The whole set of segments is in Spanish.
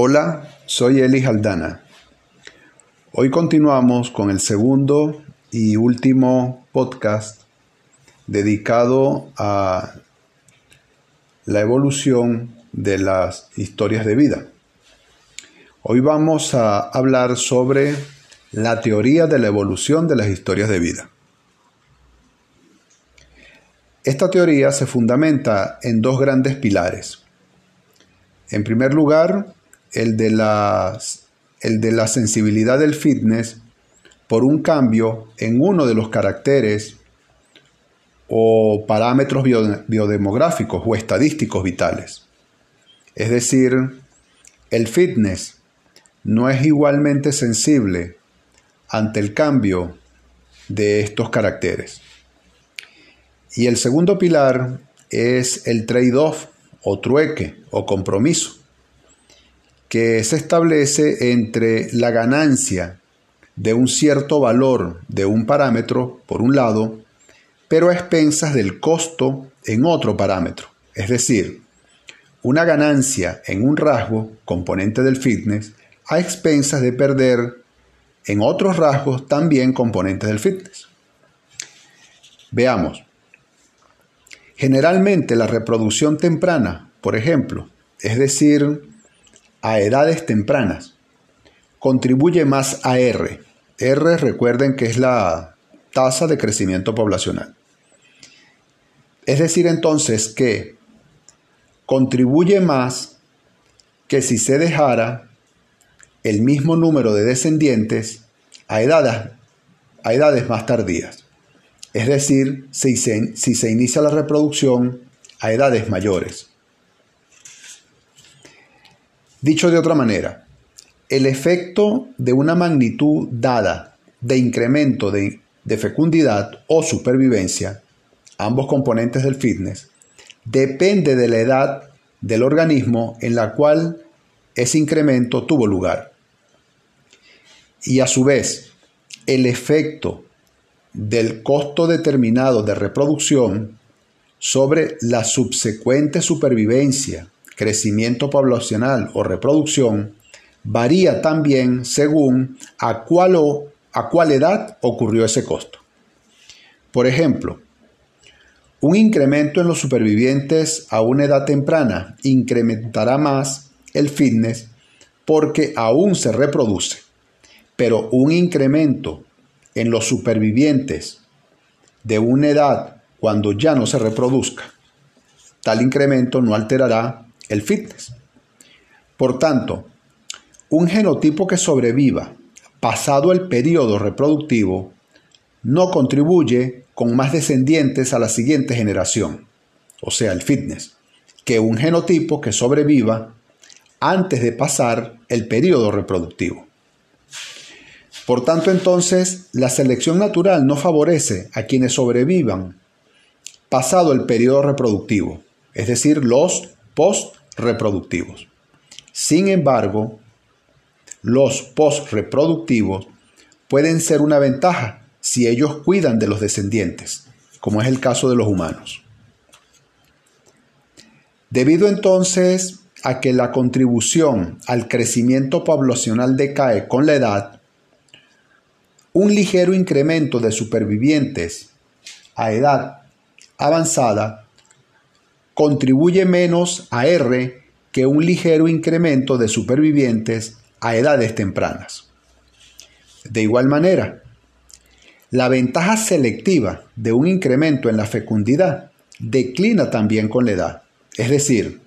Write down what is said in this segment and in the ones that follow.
Hola, soy Eli Haldana. Hoy continuamos con el segundo y último podcast dedicado a la evolución de las historias de vida. Hoy vamos a hablar sobre la teoría de la evolución de las historias de vida. Esta teoría se fundamenta en dos grandes pilares. En primer lugar, el de, el de la sensibilidad del fitness por un cambio en uno de los caracteres o parámetros biodemográficos o estadísticos vitales. Es decir, el fitness no es igualmente sensible ante el cambio de estos caracteres. Y el segundo pilar es el trade-off o trueque o compromiso que se establece entre la ganancia de un cierto valor de un parámetro, por un lado, pero a expensas del costo en otro parámetro. Es decir, una ganancia en un rasgo, componente del fitness, a expensas de perder en otros rasgos también componentes del fitness. Veamos. Generalmente la reproducción temprana, por ejemplo, es decir, a edades tempranas, contribuye más a R. R recuerden que es la tasa de crecimiento poblacional. Es decir entonces que contribuye más que si se dejara el mismo número de descendientes a edades, a edades más tardías. Es decir, si se, si se inicia la reproducción a edades mayores. Dicho de otra manera, el efecto de una magnitud dada de incremento de, fecundidad o supervivencia, ambos componentes del fitness, depende de la edad del organismo en la cual ese incremento tuvo lugar. Y a su vez, el efecto del costo determinado de reproducción sobre la subsecuente supervivencia crecimiento poblacional o reproducción varía también según a cuál, o, a cuál edad ocurrió ese costo. Por ejemplo, un incremento en los supervivientes a una edad temprana incrementará más el fitness porque aún se reproduce, pero un incremento en los supervivientes de una edad cuando ya no se reproduzca, tal incremento no alterará el fitness. Por tanto, un genotipo que sobreviva pasado el periodo reproductivo no contribuye con más descendientes a la siguiente generación, o sea, el fitness, que un genotipo que sobreviva antes de pasar el periodo reproductivo. Por tanto, entonces, la selección natural no favorece a quienes sobrevivan pasado el periodo reproductivo, es decir, los post reproductivos. Sin embargo, los post-reproductivos pueden ser una ventaja si ellos cuidan de los descendientes, como es el caso de los humanos. Debido entonces a que la contribución al crecimiento poblacional decae con la edad, un ligero incremento de supervivientes a edad avanzada contribuye menos a R que un ligero incremento de supervivientes a edades tempranas. De igual manera, la ventaja selectiva de un incremento en la fecundidad declina también con la edad. Es decir,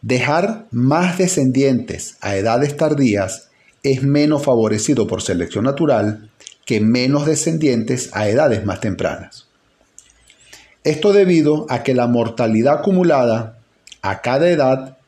dejar más descendientes a edades tardías es menos favorecido por selección natural que menos descendientes a edades más tempranas. Esto debido a que la mortalidad acumulada a cada edad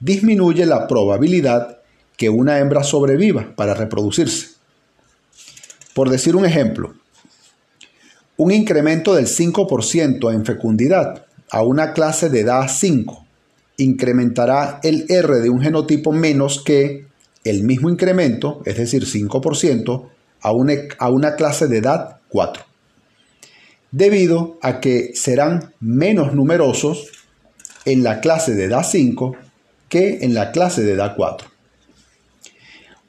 disminuye la probabilidad que una hembra sobreviva para reproducirse. Por decir un ejemplo, un incremento del 5% en fecundidad a una clase de edad 5 incrementará el R de un genotipo menos que el mismo incremento, es decir, 5%, a una, a una clase de edad 4 debido a que serán menos numerosos en la clase de edad 5 que en la clase de edad 4.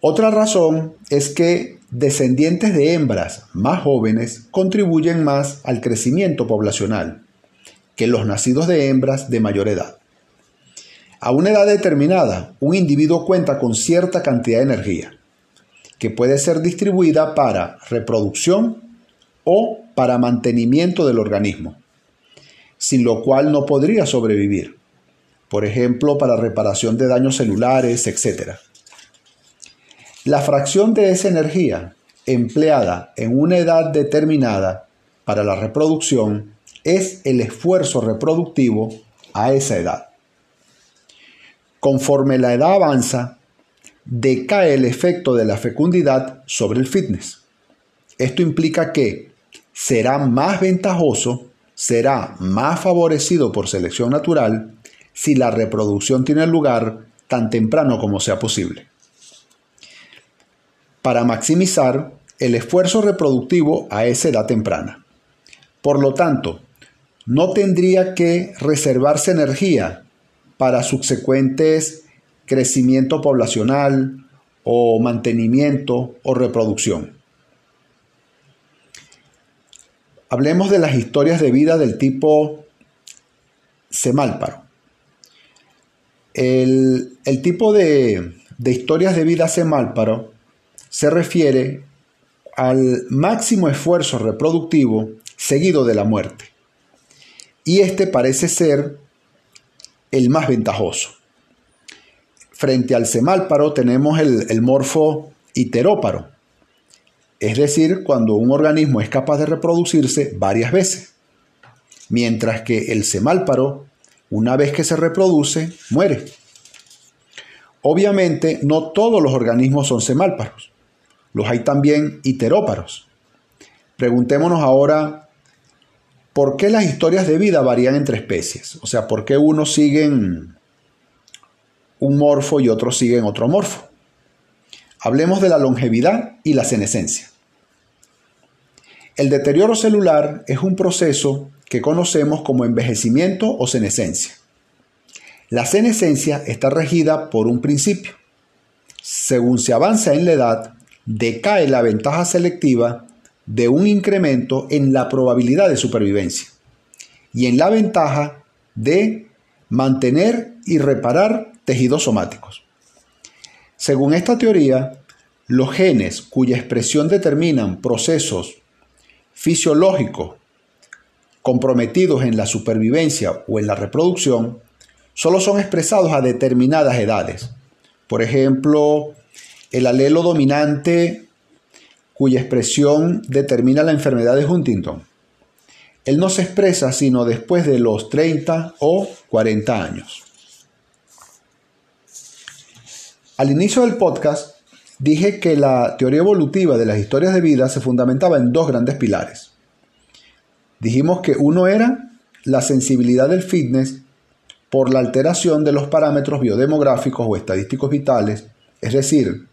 Otra razón es que descendientes de hembras más jóvenes contribuyen más al crecimiento poblacional que los nacidos de hembras de mayor edad. A una edad determinada, un individuo cuenta con cierta cantidad de energía, que puede ser distribuida para reproducción o para mantenimiento del organismo, sin lo cual no podría sobrevivir, por ejemplo, para reparación de daños celulares, etc. La fracción de esa energía empleada en una edad determinada para la reproducción es el esfuerzo reproductivo a esa edad. Conforme la edad avanza, decae el efecto de la fecundidad sobre el fitness. Esto implica que será más ventajoso, será más favorecido por selección natural si la reproducción tiene lugar tan temprano como sea posible. Para maximizar el esfuerzo reproductivo a esa edad temprana. Por lo tanto, no tendría que reservarse energía para subsecuentes crecimiento poblacional o mantenimiento o reproducción. Hablemos de las historias de vida del tipo semálparo. El, tipo de, historias de vida semálparo se refiere al máximo esfuerzo reproductivo seguido de la muerte. Y este parece ser el más ventajoso. Frente al semálparo tenemos el, morfo iteróparo, es decir, cuando un organismo es capaz de reproducirse varias veces, mientras que el semálparo, una vez que se reproduce, muere. Obviamente, no todos los organismos son semálparos, los hay también iteróparos. Preguntémonos ahora ¿Por qué las historias de vida varían entre especies? O sea, ¿por qué unos siguen un morfo y otros siguen otro morfo? Hablemos de la longevidad y la senescencia. El deterioro celular es un proceso que conocemos como envejecimiento o senescencia. La senescencia está regida por un principio. Según se avanza en la edad, decae la ventaja selectiva de un incremento en la probabilidad de supervivencia y en la ventaja de mantener y reparar tejidos somáticos. Según esta teoría, los genes cuya expresión determinan procesos fisiológicos comprometidos en la supervivencia o en la reproducción, solo son expresados a determinadas edades. Por ejemplo, el alelo dominante cuya expresión determina la enfermedad de Huntington. Él no se expresa sino después de los 30 o 40 años. Al inicio del podcast dije que la teoría evolutiva de las historias de vida se fundamentaba en dos grandes pilares. Dijimos que uno era la sensibilidad del fitness por la alteración de los parámetros biodemográficos o estadísticos vitales, es decir,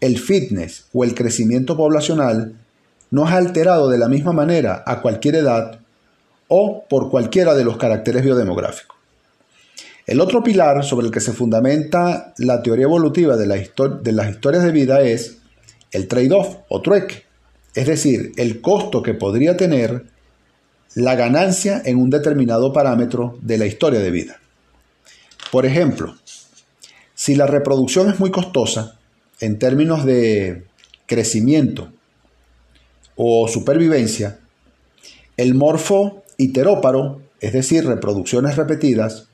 el fitness o el crecimiento poblacional no es alterado de la misma manera a cualquier edad o por cualquiera de los caracteres biodemográficos. El otro pilar sobre el que se fundamenta la teoría evolutiva de, las historias de vida es el trade-off o trueque, es decir, el costo que podría tener la ganancia en un determinado parámetro de la historia de vida. Por ejemplo, si la reproducción es muy costosa, en términos de crecimiento o supervivencia, el morfo iteróparo, es decir, reproducciones repetidas,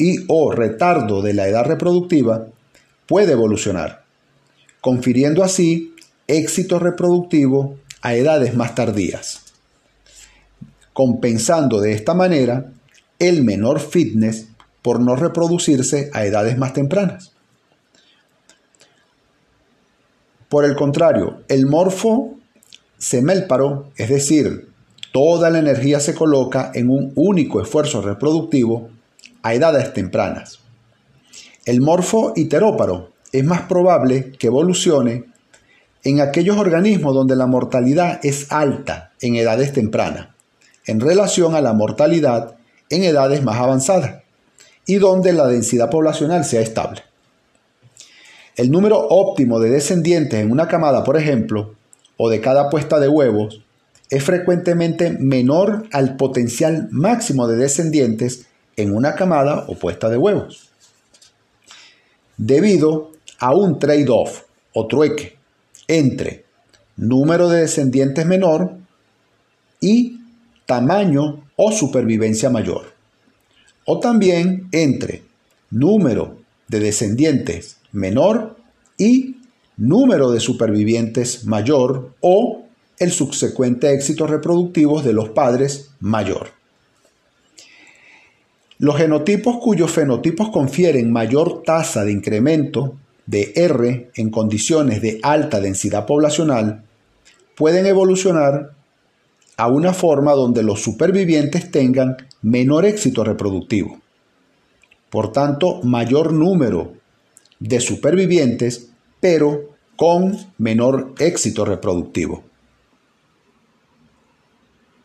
y o retardo de la edad reproductiva, puede evolucionar, confiriendo así éxito reproductivo a edades más tardías, compensando de esta manera el menor fitness por no reproducirse a edades más tempranas. Por el contrario, el morfo semélparo, es decir, toda la energía se coloca en un único esfuerzo reproductivo a edades tempranas. El morfo iteróparo es más probable que evolucione en aquellos organismos donde la mortalidad es alta en edades tempranas, en relación a la mortalidad en edades más avanzadas, y donde la densidad poblacional sea estable. El número óptimo de descendientes en una camada, por ejemplo, o de cada puesta de huevos, es frecuentemente menor al potencial máximo de descendientes en una camada o puesta de huevos. Debido a un trade-off o trueque entre número de descendientes menor y tamaño o supervivencia mayor. O también entre número de descendientes menor y número de supervivientes mayor o el subsecuente éxito reproductivo de los padres mayor. Los genotipos cuyos fenotipos confieren mayor tasa de incremento de R en condiciones de alta densidad poblacional pueden evolucionar a una forma donde los supervivientes tengan menor éxito reproductivo. Por tanto, mayor número de supervivientes, pero con menor éxito reproductivo.